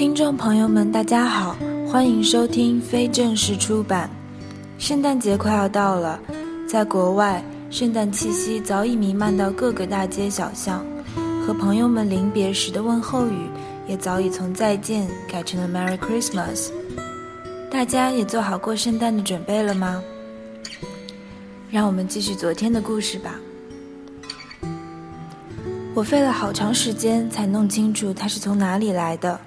听众朋友们，大家好，欢迎收听非正式出版。圣诞节快要到了，在国外，圣诞气息早已弥漫到各个大街小巷，和朋友们临别时的问候语也早已从再见改成了 Merry Christmas。大家也做好过圣诞的准备了吗？让我们继续昨天的故事吧。我费了好长时间才弄清楚他是从哪里来的。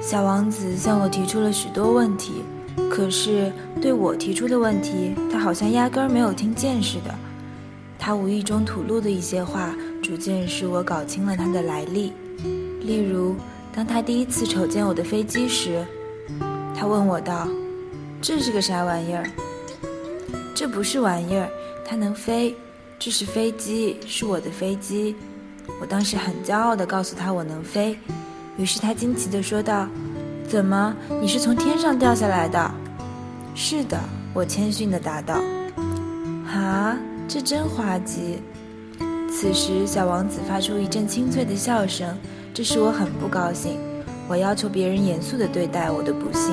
小王子向我提出了许多问题，可是对我提出的问题，他好像压根儿没有听见似的。他无意中吐露的一些话，逐渐使我搞清了他的来历。例如，当他第一次瞅见我的飞机时，他问我道：“这是个啥玩意儿？”“这不是玩意儿，它能飞。这是飞机，是我的飞机。”我当时很骄傲地告诉他我能飞。于是他惊奇地说道：“怎么，你是从天上掉下来的？”“是的。”我谦逊地答道。“啊，这真滑稽！”此时，小王子发出一阵清脆的笑声，这使我很不高兴。我要求别人严肃地对待我的不幸。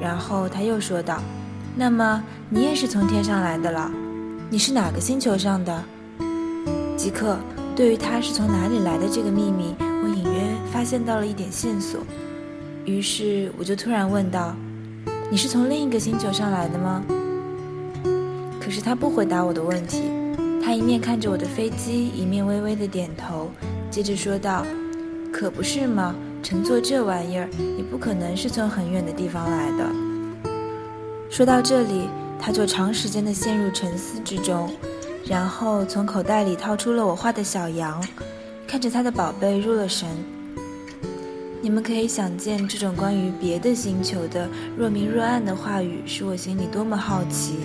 然后他又说道：“那么，你也是从天上来的了？你是哪个星球上的？”即刻，对于他是从哪里来的这个秘密。发现到了一点线索，于是我就突然问道：“你是从另一个星球上来的吗？”可是他不回答我的问题，他一面看着我的飞机，一面微微的点头，接着说道：“可不是吗？乘坐这玩意儿，你不可能是从很远的地方来的。”说到这里，他就长时间的陷入沉思之中，然后从口袋里掏出了我画的小羊。看着他的宝贝入了神，你们可以想见这种关于别的星球的若明若暗的话语使我心里多么好奇，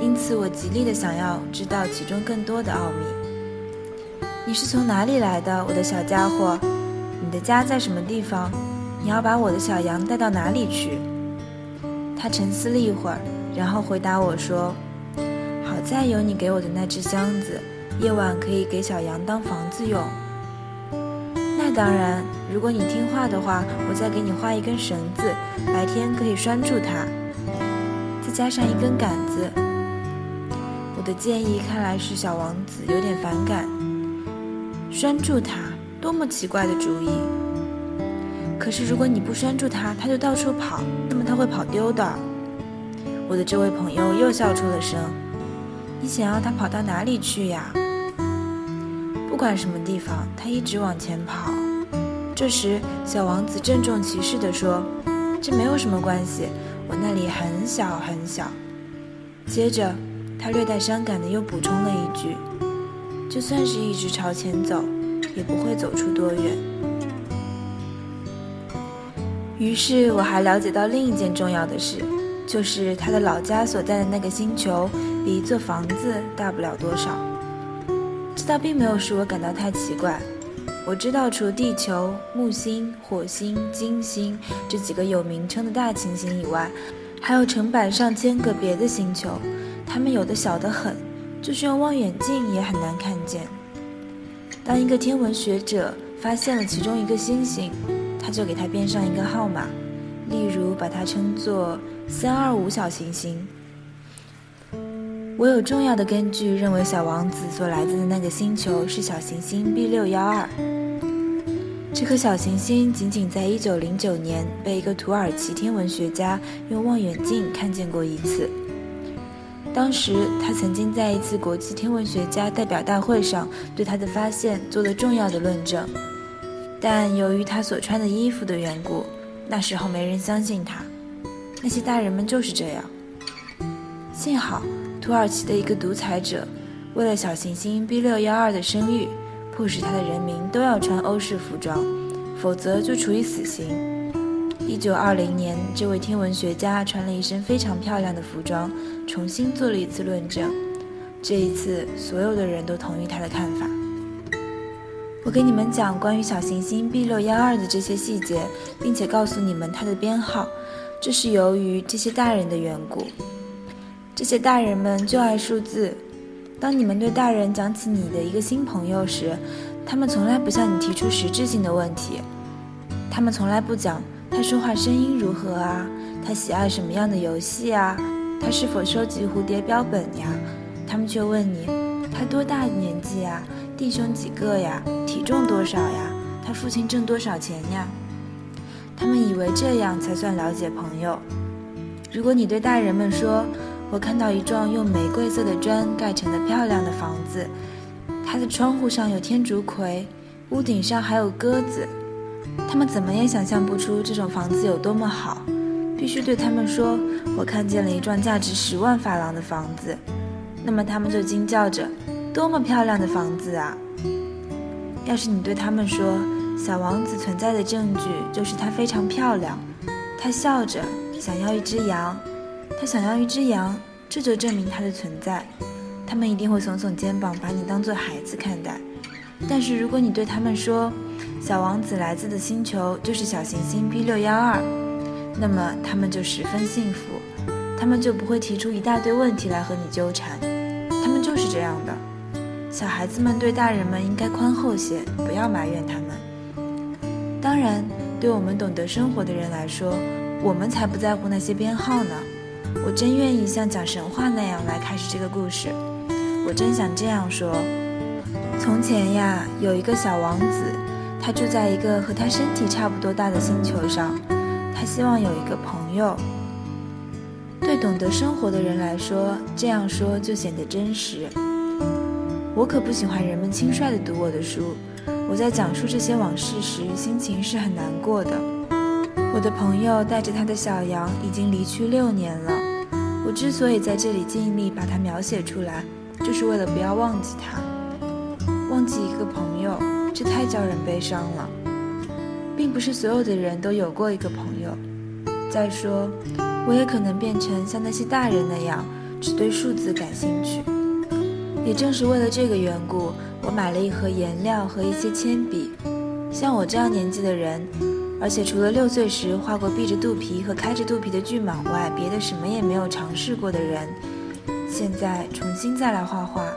因此我极力的想要知道其中更多的奥秘。你是从哪里来的，我的小家伙？你的家在什么地方？你要把我的小羊带到哪里去？他沉思了一会儿，然后回答我说：“好在有你给我的那只箱子，夜晚可以给小羊当房子用。”当然，如果你听话的话，我再给你画一根绳子，白天可以拴住它，再加上一根杆子。我的建议看来是小王子有点反感。拴住它，多么奇怪的主意！可是如果你不拴住它，它就到处跑，那么它会跑丢的。我的这位朋友又笑出了声。你想要它跑到哪里去呀？不管什么地方，它一直往前跑。这时，小王子郑重其事地说：“这没有什么关系，我那里很小很小。”接着，他略带伤感的又补充了一句：“就算是一直朝前走，也不会走出多远。”于是，我还了解到另一件重要的事，就是他的老家所在的那个星球比一座房子大不了多少。这倒并没有使我感到太奇怪。我知道，除地球、木星、火星、金星这几个有名称的大行星以外，还有成百上千个别的星球，它们有的小得很，就是用望远镜也很难看见。当一个天文学者发现了其中一个星星，他就给它编上一个号码，例如把它称作三二五小行星。我有重要的根据认为，小王子所来自的那个星球是小行星 B 六幺二。这颗小行星仅仅在1909年被一个土耳其天文学家用望远镜看见过一次。当时，他曾经在一次国际天文学家代表大会上对他的发现做了重要的论证，但由于他所穿的衣服的缘故，那时候没人相信他。那些大人们就是这样。幸好。土耳其的一个独裁者，为了小行星 B 六幺二的声誉，迫使他的人民都要穿欧式服装，否则就处以死刑。一九二零年，这位天文学家穿了一身非常漂亮的服装，重新做了一次论证。这一次，所有的人都同意他的看法。我给你们讲关于小行星 B 六幺二的这些细节，并且告诉你们它的编号，这是由于这些大人的缘故。这些大人们就爱数字。当你们对大人讲起你的一个新朋友时，他们从来不向你提出实质性的问题。他们从来不讲他说话声音如何啊？他喜爱什么样的游戏啊？他是否收集蝴蝶标本呀？他们却问你，他多大年纪啊？弟兄几个呀？体重多少呀？他父亲挣多少钱呀？他们以为这样才算了解朋友。如果你对大人们说，我看到一幢用玫瑰色的砖盖成的漂亮的房子，它的窗户上有天竺葵，屋顶上还有鸽子，他们怎么也想象不出这种房子有多么好。必须对他们说，我看见了一幢价值十万法郎的房子，那么他们就惊叫着，多么漂亮的房子啊！要是你对他们说，小王子存在的证据就是它非常漂亮，他笑着想要一只羊，他想要一只羊，这就证明他的存在。他们一定会耸耸肩膀，把你当做孩子看待。但是如果你对他们说，小王子来自的星球就是小行星 B 六幺二，那么他们就十分幸福，他们就不会提出一大堆问题来和你纠缠。他们就是这样的。小孩子们对大人们应该宽厚些，不要埋怨他们。当然，对我们懂得生活的人来说，我们才不在乎那些编号呢。我真愿意像讲神话那样来开始这个故事。我真想这样说：从前呀，有一个小王子，他住在一个和他身体差不多大的星球上。他希望有一个朋友。对懂得生活的人来说，这样说就显得真实。我可不喜欢人们轻率地读我的书。我在讲述这些往事时，心情是很难过的。我的朋友带着他的小羊已经离去六年了。我之所以在这里尽力把它描写出来，就是为了不要忘记他。忘记一个朋友，这太叫人悲伤了。并不是所有的人都有过一个朋友。再说，我也可能变成像那些大人那样，只对数字感兴趣。也正是为了这个缘故，我买了一盒颜料和一些铅笔。像我这样年纪的人，而且除了六岁时画过闭着肚皮和开着肚皮的巨蟒外，别的什么也没有尝试过的人，现在重新再来画画，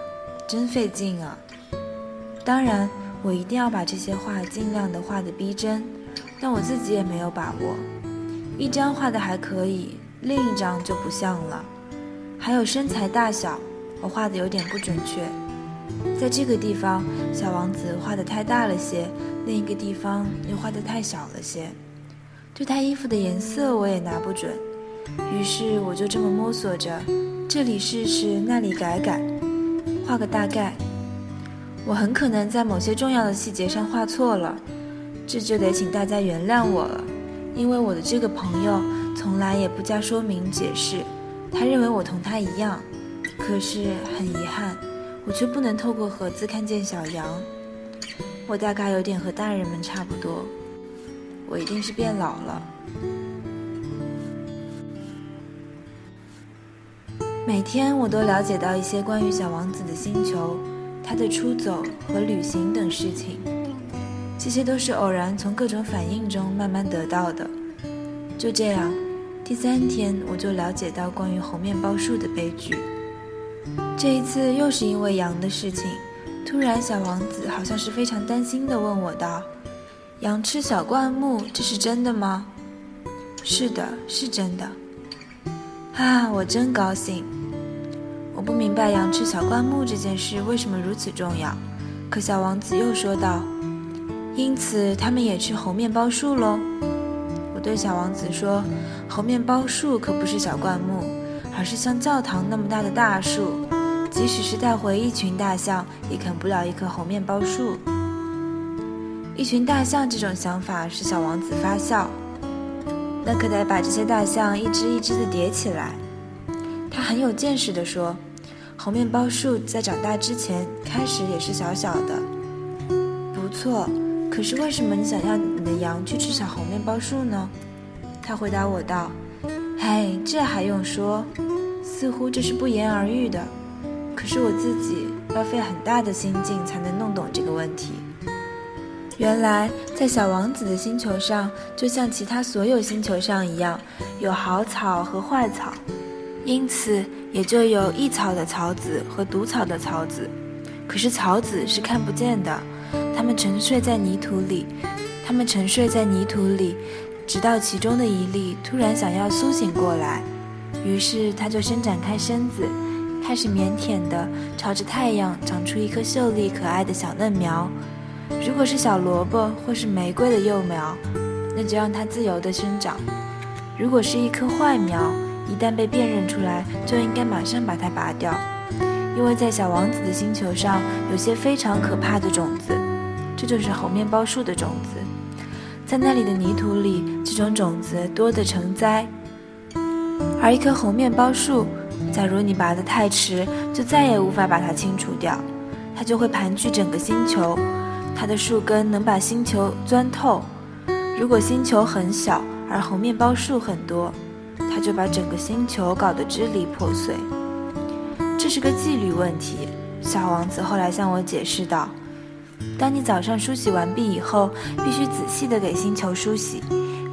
真费劲啊！当然，我一定要把这些画尽量的画得逼真，但我自己也没有把握。一张画的还可以，另一张就不像了。还有身材大小。我画的有点不准确，在这个地方，小王子画的太大了些，另一个地方又画的太小了些。对他衣服的颜色我也拿不准，于是我就这么摸索着，这里试试，那里改改，画个大概。我很可能在某些重要的细节上画错了，这就得请大家原谅我了，因为我的这个朋友从来也不加说明解释，他认为我同他一样。可是很遗憾，我却不能透过盒子看见小羊。我大概有点和大人们差不多，我一定是变老了。每天我都了解到一些关于小王子的星球、他的出走和旅行等事情，这些都是偶然从各种反应中慢慢得到的。就这样，第三天我就了解到关于猴面包树的悲剧。这一次又是因为羊的事情，突然小王子好像是非常担心地问我道：“羊吃小灌木，这是真的吗？”“是的，是真的。”啊，我真高兴。我不明白羊吃小灌木这件事为什么如此重要，可小王子又说道：“因此他们也吃猴面包树喽。”我对小王子说：“猴面包树可不是小灌木，而是像教堂那么大的大树。”即使是带回一群大象，也啃不了一棵猴面包树。一群大象这种想法使小王子发笑。那可得把这些大象一只一只的叠起来。他很有见识地说：“猴面包树在长大之前，开始也是小小的。”不错，可是为什么你想要你的羊去吃小猴面包树呢？他回答我道：“嘿，这还用说？似乎这是不言而喻的。”可是我自己要费很大的心劲才能弄懂这个问题。原来，在小王子的星球上，就像其他所有星球上一样，有好草和坏草，因此也就有益草的草籽和毒草的草籽。可是草籽是看不见的，它们沉睡在泥土里，它们沉睡在泥土里，直到其中的一粒突然想要苏醒过来，于是它就伸展开身子，开始腼腆地朝着太阳长出一颗秀丽可爱的小嫩苗。如果是小萝卜或是玫瑰的幼苗，那就让它自由地生长；如果是一棵坏苗，一旦被辨认出来，就应该马上把它拔掉，因为在小王子的星球上有些非常可怕的种子，这就是猴面包树的种子。在那里的泥土里，这种种子多得成灾。而一棵猴面包树，假如你拔得太迟，就再也无法把它清除掉，它就会盘踞整个星球。它的树根能把星球钻透。如果星球很小，而猴面包树很多，它就把整个星球搞得支离破碎。这是个纪律问题。小王子后来向我解释道：“当你早上梳洗完毕以后，必须仔细地给星球梳洗，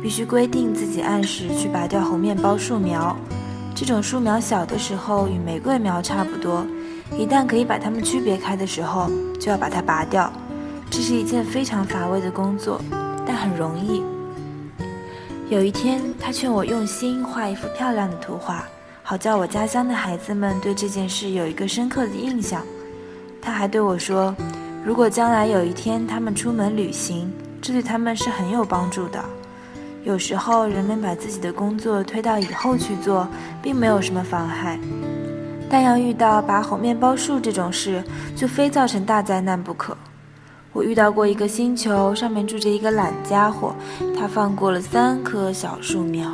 必须规定自己按时去拔掉猴面包树苗。这种树苗小的时候与玫瑰苗差不多，一旦可以把它们区别开的时候，就要把它拔掉。”这是一件非常乏味的工作，但很容易。有一天，他劝我用心画一幅漂亮的图画，好叫我家乡的孩子们对这件事有一个深刻的印象。他还对我说，如果将来有一天他们出门旅行，这对他们是很有帮助的。有时候，人们把自己的工作推到以后去做，并没有什么妨害，但要遇到拔猴面包树这种事，就非造成大灾难不可。我遇到过一个星球，上面住着一个懒家伙，他放过了三棵小树苗。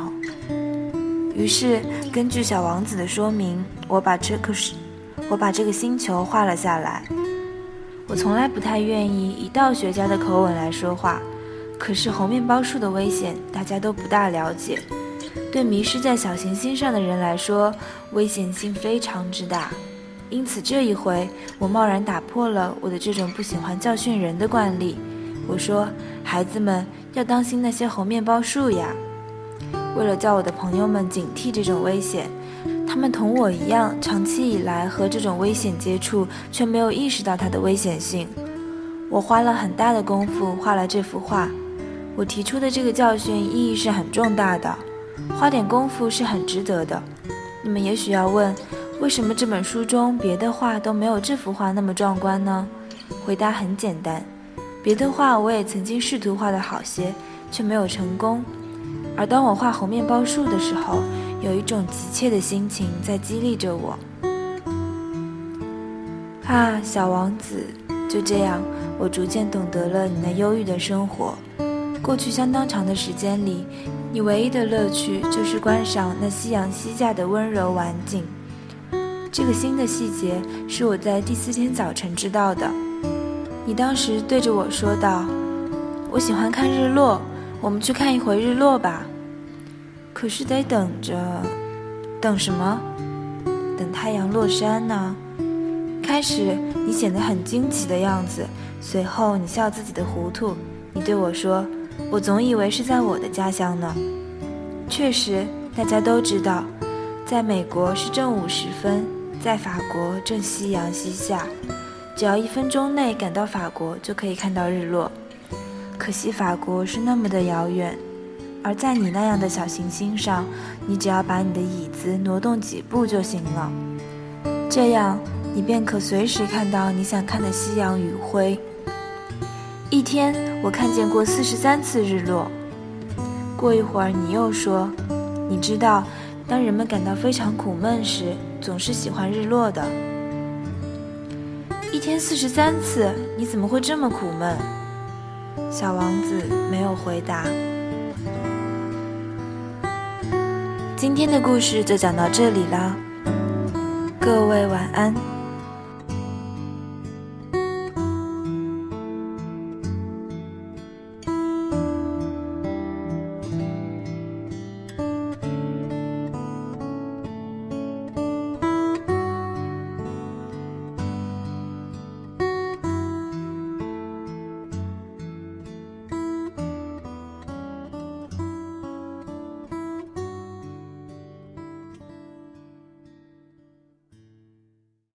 于是，根据小王子的说明，我把这棵树，我把这个星球画了下来。我从来不太愿意以道学家的口吻来说话，可是猴面包树的危险大家都不大了解。对迷失在小行星上的人来说，危险性非常之大。因此，这一回我贸然打破了我的这种不喜欢教训人的惯例。我说：“孩子们要当心那些猴面包树呀！”为了叫我的朋友们警惕这种危险，他们同我一样，长期以来和这种危险接触，却没有意识到它的危险性。我花了很大的功夫画了这幅画。我提出的这个教训意义是很重大的，花点功夫是很值得的。你们也许要问。为什么这本书中别的画都没有这幅画那么壮观呢？回答很简单，别的画我也曾经试图画得好些，却没有成功。而当我画猴面包树的时候，有一种急切的心情在激励着我。啊，小王子，就这样，我逐渐懂得了你那忧郁的生活。过去相当长的时间里，你唯一的乐趣就是观赏那夕阳西下的温柔晚景。这个新的细节是我在第四天早晨知道的。你当时对着我说道：“我喜欢看日落，我们去看一回日落吧。”可是得等着，等什么？等太阳落山呢？开始你显得很惊奇的样子，随后你笑自己的糊涂。你对我说：“我总以为是在我的家乡呢。”确实，大家都知道，在美国是正午时分。在法国正夕阳西下，只要一分钟内赶到法国就可以看到日落。可惜法国是那么的遥远，而在你那样的小行星上，你只要把你的椅子挪动几步就行了，这样你便可随时看到你想看的夕阳余晖。一天我看见过四十三次日落。过一会儿你又说，你知道，当人们感到非常苦闷时。总是喜欢日落的。一天四十三次，你怎么会这么苦闷？小王子没有回答。今天的故事就讲到这里啦，各位晚安。